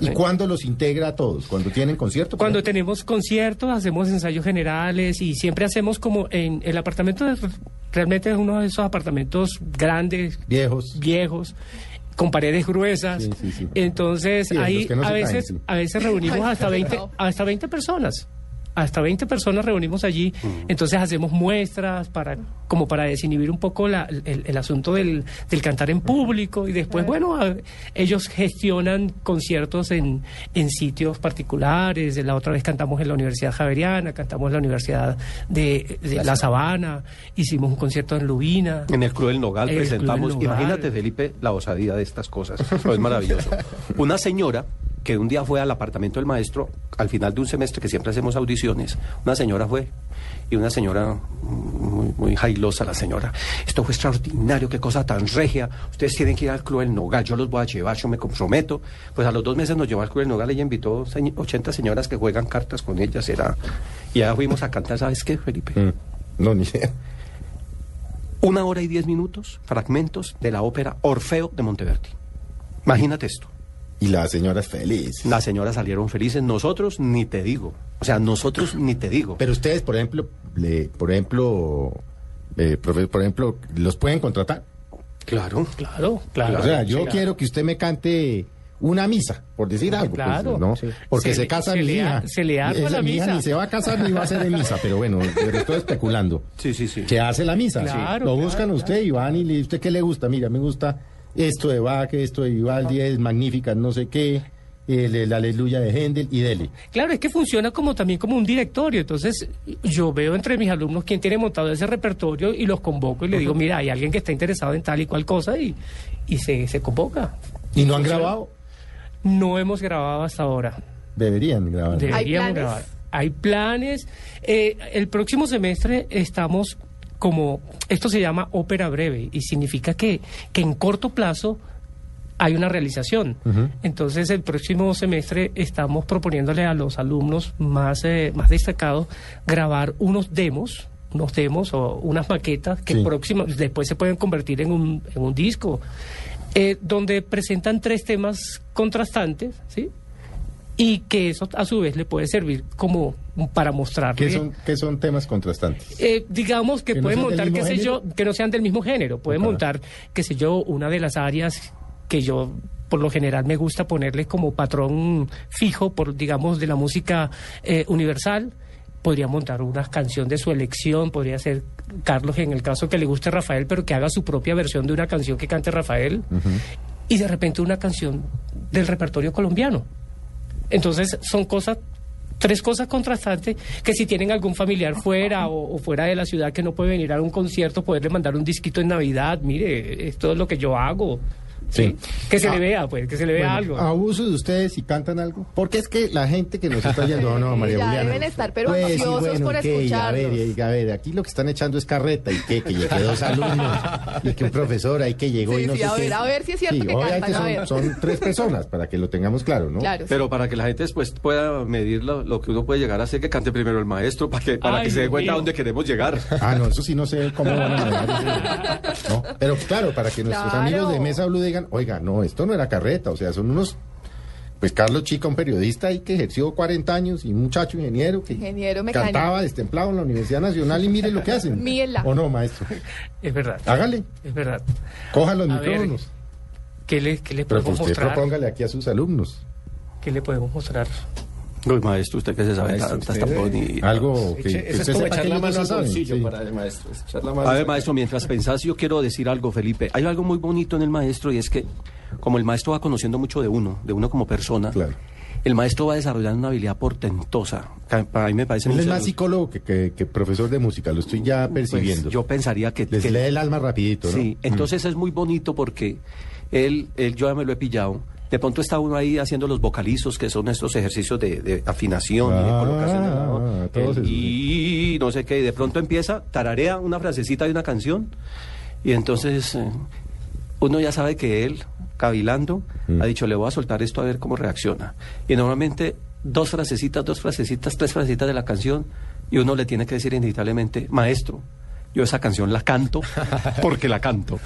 ¿Y cuándo los integra a todos? ¿Cuando tienen concierto? Cuando tenemos conciertos, hacemos ensayos generales y siempre hacemos como en el apartamento, de- realmente es uno de esos apartamentos grandes, Viejos. viejos, con paredes gruesas. Sí, sí, sí. Entonces, ahí no a, veces, caen, sí. a veces reunimos hasta 20, hasta 20 personas. Hasta 20 personas reunimos allí, entonces hacemos muestras para como para desinhibir un poco la- el, el asunto del, del cantar en público y después, bueno, a- ellos gestionan conciertos en, en sitios particulares. La otra vez cantamos en la Universidad Javeriana, cantamos en la Universidad de, de La Sabana, hicimos un concierto en Lubina. En el Cruel Nogal El presentamos, Cruel Nogal. imagínate Felipe, la osadía de estas cosas, es maravilloso. Una señora que un día fue al apartamento del maestro, al final de un semestre que siempre hacemos audiciones, una señora fue, y una señora muy, muy jailosa la señora, esto fue extraordinario, qué cosa tan regia, ustedes tienen que ir al Cruel Nogal, yo los voy a llevar, yo me comprometo. Pues a los dos meses nos llevó al Cruel Nogal, ella invitó señ- 80 señoras que juegan cartas con ellas, era, y ya fuimos a cantar, ¿sabes qué, Felipe? Mm, No, ni idea. una hora y diez minutos, fragmentos de la ópera Orfeo de Monteverdi. Imagínate esto. Y la señora es feliz. Las señoras salieron felices, nosotros ni te digo. O sea, nosotros ni te digo. Pero ustedes, por ejemplo, le, por ejemplo, eh, profe- por ejemplo, ¿los pueden contratar? claro. Claro, claro. o sea, yo Sí, quiero que usted me cante una misa, por decir algo. pues, claro. ¿no? Sí. Porque Se se, casa se mi le hija. se le arma Esa- la mi hija misa. ni se va a casar ni va a hacer en misa, pero bueno, pero estoy especulando. Sí, sí, sí. Se hace la misa. Claro, Lo claro, buscan a usted y van y le ¿usted qué le gusta? Mira, me gusta esto de Bach, esto de Vivaldi, es magnífica, no sé qué, el, el aleluya de Händel y dele. Claro, es que funciona como también como un directorio. Entonces, yo veo entre mis alumnos quién tiene montado ese repertorio y los convoco y le digo, mira, hay alguien que está interesado en tal y cual cosa y, y se, se convoca. ¿Y no han Funciona. grabado? No hemos grabado hasta ahora. Deberían grabar. Deberíamos planes? grabar. Hay planes. Eh, el próximo semestre estamos como, esto se llama ópera breve y significa que, que en corto plazo hay una realización. Entonces el próximo semestre estamos proponiéndole a los alumnos más, eh, más destacados grabar unos demos unos demos o unas maquetas que Sí. después se pueden convertir en un, en un disco, eh, donde presentan tres temas contrastantes, ¿sí? Y que eso a su vez le puede servir como para mostrarle. ¿Qué son, qué son temas contrastantes? Eh, digamos que, ¿Que pueden montar, qué sé yo, que no sean del mismo género. Pueden Ojalá. montar, qué sé yo, una de las áreas que yo por lo general me gusta ponerle como patrón fijo, por digamos, de la música eh, universal. Podría montar una canción de su elección, podría ser Carlos en el caso que le guste Rafael, pero que haga su propia versión de una canción que cante Rafael. Y de repente una canción del repertorio colombiano. Entonces son cosas, tres cosas contrastantes que si tienen algún familiar fuera o, fuera de la ciudad que no puede venir a un concierto, poderle mandar un disquito en Navidad, mire, esto es lo que yo hago. Sí. Que se Ah, le vea, pues, que se le vea Bueno, algo. Abuso de ustedes y cantan algo. Porque es que la gente que nos está yendo, no, María Ya Juliana. deben estar, pero Pues, ansiosos por ¿y qué? Y a ver, y a ver, aquí lo que están echando es carreta y qué, que llegué dos alumnos y que un profesor ahí que llegó Sí, y no sí, sé a qué. ver, a ver si es cierto que obviamente cantan, a son, ver. son tres personas para que lo tengamos claro, ¿no? Claro. Pero para que la gente después pueda medir lo, lo que uno puede llegar a hacer, que cante primero el maestro, para que, para Ay, que se dé cuenta a mío. dónde queremos llegar. Ah, no, eso sí no sé cómo van a manejar. No, Pero claro, para que nuestros Claro. amigos de Mesa Blue digan, oiga, no, esto no era carreta, o sea, son unos... Pues Carlos Chica, un periodista ahí que ejerció 40 años y un muchacho ingeniero que Ingeniero cantaba destemplado en la Universidad Nacional y mire lo que hacen. Mírenla. ¿O no, maestro? Es verdad, Hágale, es verdad. coja los A ver, micrófonos. ¿Qué le, qué le Pero podemos usted mostrar? propóngale aquí a sus alumnos. ¿Qué le podemos mostrar? Uy, maestro, usted que se sabe Maestro, tantas usted- tan bonitas. Algo que, es usted como echar la mano no al bolsillo sí. para el maestro. la mano A ver, maestro, mientras pensás, yo quiero decir algo, Felipe. Hay algo muy bonito en el maestro y es que, como el maestro va conociendo mucho de uno, de uno como persona, Claro. el maestro va desarrollando una habilidad portentosa. que Para mí me parece Él es más psicólogo que, que- que profesor de música, lo estoy ya Pues, percibiendo. yo pensaría que... Les que- lee el alma rapidito, ¿no? Sí, entonces es muy bonito porque él, él, yo ya me lo he pillado. De pronto está uno ahí haciendo los vocalizos, que son estos ejercicios de, de afinación y de Ah, colocación de la voz. todos El esos, y no sé qué, y de pronto empieza, tararea una frasecita de una canción, y entonces eh, uno ya sabe que él, cavilando, Mm. ha dicho, le voy a soltar esto a ver cómo reacciona. Y normalmente dos frasecitas, dos frasecitas, tres frasecitas de la canción, y uno le tiene que decir inevitablemente, maestro, Yo esa canción la canto porque la canto.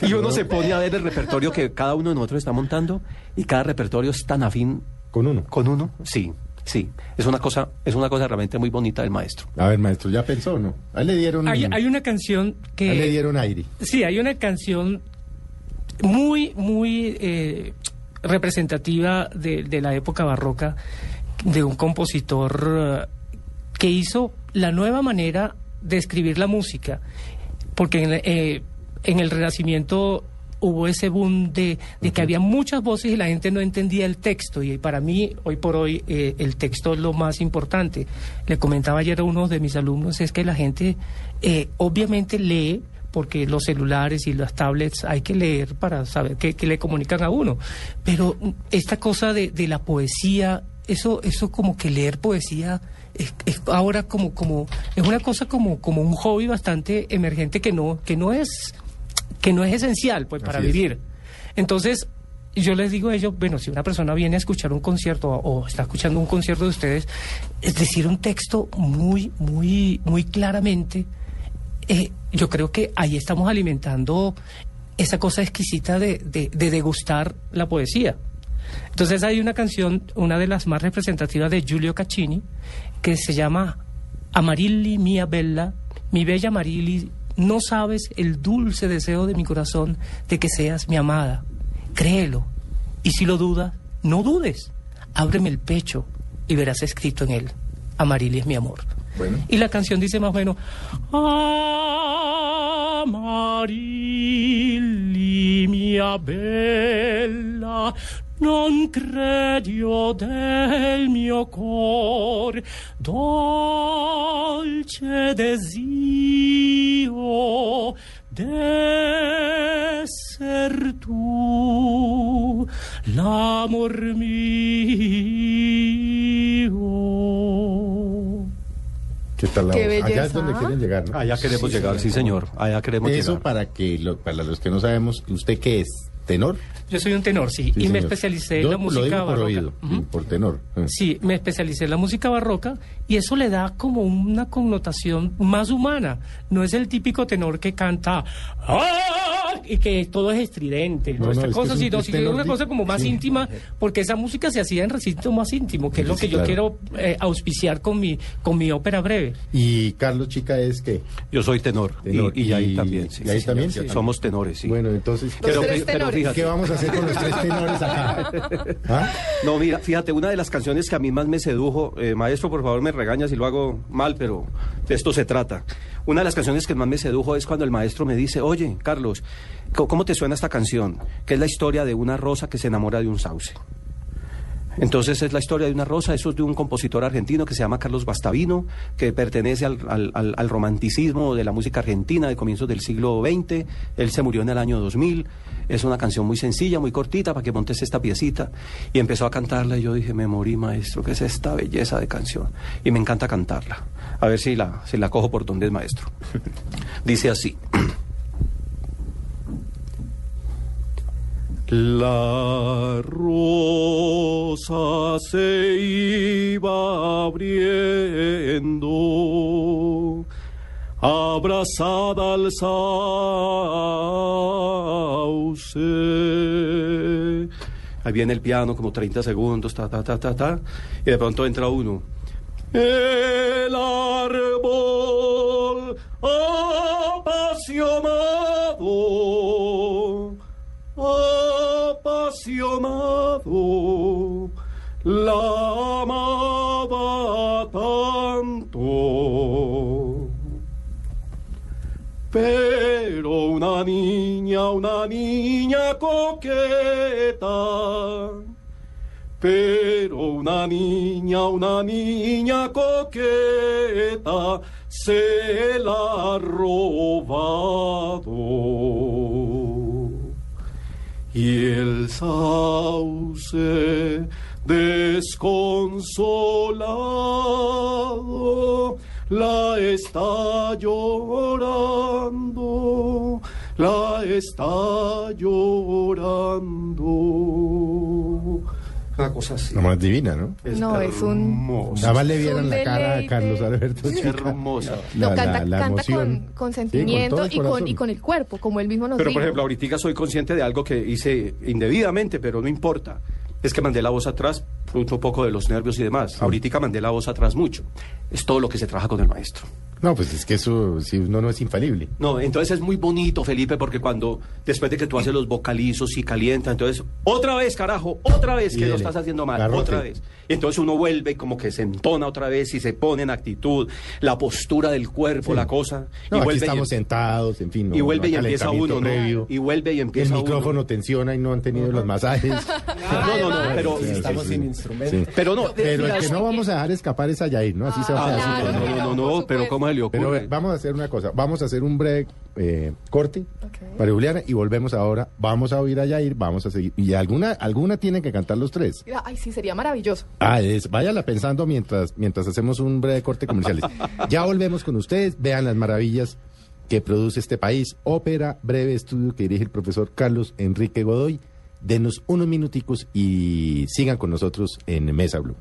Que Y uno no- se pone a ver el repertorio que cada uno de nosotros está montando y cada repertorio es tan afín Con uno. con uno. Sí, sí. Es una cosa, es una cosa realmente muy bonita del maestro. A ver, maestro, ¿ya pensó o no? A él le dieron... Hay, hay una canción a él le que... dieron aire. Sí, hay una canción muy, muy eh, representativa de, de la época barroca de un compositor eh, que hizo la nueva manera de escribir la música, porque en, eh, en el Renacimiento hubo ese boom de, de que había muchas voces y la gente no entendía el texto y para mí hoy por hoy eh, el texto es lo más importante. Le comentaba ayer a uno de mis alumnos es que la gente eh, obviamente lee porque los celulares y las tablets hay que leer para saber qué, qué le comunican a uno. Pero esta cosa de, de la poesía, eso, eso como que leer poesía es, es ahora como, como, es una cosa como, como un hobby bastante emergente que no, que no es, que no es esencial pues para Así es. vivir. Entonces, yo les digo a ellos, bueno, si una persona viene a escuchar un concierto o, o está escuchando un concierto de ustedes, es decir, un texto muy, muy, muy claramente, eh, yo creo que ahí estamos alimentando esa cosa exquisita de, de- de degustar la poesía. Entonces hay una canción, una de las más representativas de Giulio Caccini, que se llama Amarilli mia bella, mi bella Amarilli, no sabes el dulce deseo de mi corazón de que seas mi amada. Créelo. Y si lo dudas, no dudes. Ábreme el pecho y verás escrito en él, Amarilli es mi amor. Bueno. Y la canción dice más o menos, Amarilli mia bella, non credio del mio cor, dolce desio d'esser tu, l'amor mio. ¿Qué tal la Qué voz? Allá belleza, es donde ¿ah? quieren llegar, ¿no? Allá queremos llegar, sí señor, allá queremos Eso llegar. para que lo- para los que no sabemos, ¿usted qué es? ¿Tenor? Yo soy un tenor, sí, Sí, y me especialicé en la lo música por barroca. por tenor. Ah. Sí, me especialicé en la música barroca y eso le da como una connotación más humana. No es el típico tenor que canta "Ah", y que todo es estridente, No, no, esta es cosa, es sino sino tenor una cosa como más sí. íntima, porque esa música se hacía en recinto más íntimo, que es lo Sí, que yo claro. quiero eh, auspiciar con mi, con mi ópera breve. Y Carlos Chica es que Yo soy tenor, Tenor. Y, y ahí Y- también. sí, y ahí sí, también. Somos tenores, sí. bueno, entonces Los Pero- tres pero fíjate. ¿qué vamos a hacer con los tres tenores acá? ¿Ah? No, mira, fíjate, una de las canciones que a mí más me sedujo, eh, maestro, por favor me regaña si lo hago mal, pero de esto se trata. Una de las canciones que más me sedujo es cuando el maestro me dice, oye, Carlos, ¿cómo- ¿cómo te suena esta canción? Que es la historia de una rosa que se enamora de un sauce. Entonces es la historia de una rosa, eso es de un compositor argentino que se llama Carlos Bastavino, que pertenece al, al- al- romanticismo de la música argentina de comienzos del siglo XX. Él se murió en el año 2000. Es una canción muy sencilla, muy cortita, para que montes esta piecita. Y empezó a cantarla y yo dije, me morí maestro, ¿qué es esta belleza de canción? Y me encanta cantarla. A ver si la, si la cojo por donde es maestro. Dice así. La rosa se iba abriendo, abrazada al sauce. Ahí viene el piano como 30 segundos, ta, ta, ta, ta, ta, y de pronto entra uno. El árbol apasionado apasionado la amaba tanto. Pero una niña, una niña coqueta, pero una niña, una niña coqueta se la ha robado. Y el sauce desconsolado la está llorando, la está llorando. Una cosa así. No más divina, ¿no? No, es un-. Nada más le Es vieran un la cara a. Carlos Alberto. Es hermosa. No, La- canta, la- la canta con, sentimiento y, con, y con el cuerpo, como él mismo nos Pero, dijo. por ejemplo, ahorita soy consciente de algo que hice indebidamente, pero no importa. Es que mandé la voz atrás, fruto un poco de los nervios y demás. Ahorita mandé la voz atrás mucho. Es todo lo que se trabaja con el maestro. No, pues es que eso, si uno no es infalible. No, entonces es muy bonito, Felipe, porque cuando, después de que tú haces los vocalizos y calienta, entonces, otra vez, carajo, otra vez que lo estás haciendo mal, Garrote. otra vez. Y entonces uno vuelve y como que se entona otra vez y se pone en actitud, la postura del cuerpo, Sí. la cosa. No, y aquí vuelve estamos y, sentados, en fin. no, y vuelve no y empieza uno, ¿no? previo. Y vuelve y El empieza uno. micrófono tensiona y no han tenido los masajes. No, no, no, pero, Sí, estamos sí, sin sí. Instrumento. Sí. pero no, Pero el que no vamos a dejar escapar es a Yair, ¿no? Así se va a Ah, sí, así, no, ¿no? no, no, pero. ¿cómo se le ocurre? Pero vamos a hacer una cosa, vamos a hacer un break, eh, corte, para Juliana, y volvemos ahora, vamos a oír a Yair, vamos a seguir, y alguna, alguna tienen que cantar los tres. Mira, Ay, sí, sería maravilloso. Ah, es, váyala pensando mientras, mientras hacemos un breve corte comerciales. Ya volvemos con ustedes, vean las maravillas que produce este país, ópera, breve estudio que dirige el profesor Carlos Enrique Godoy. Denos unos minuticos y sigan con nosotros en Mesa Blue.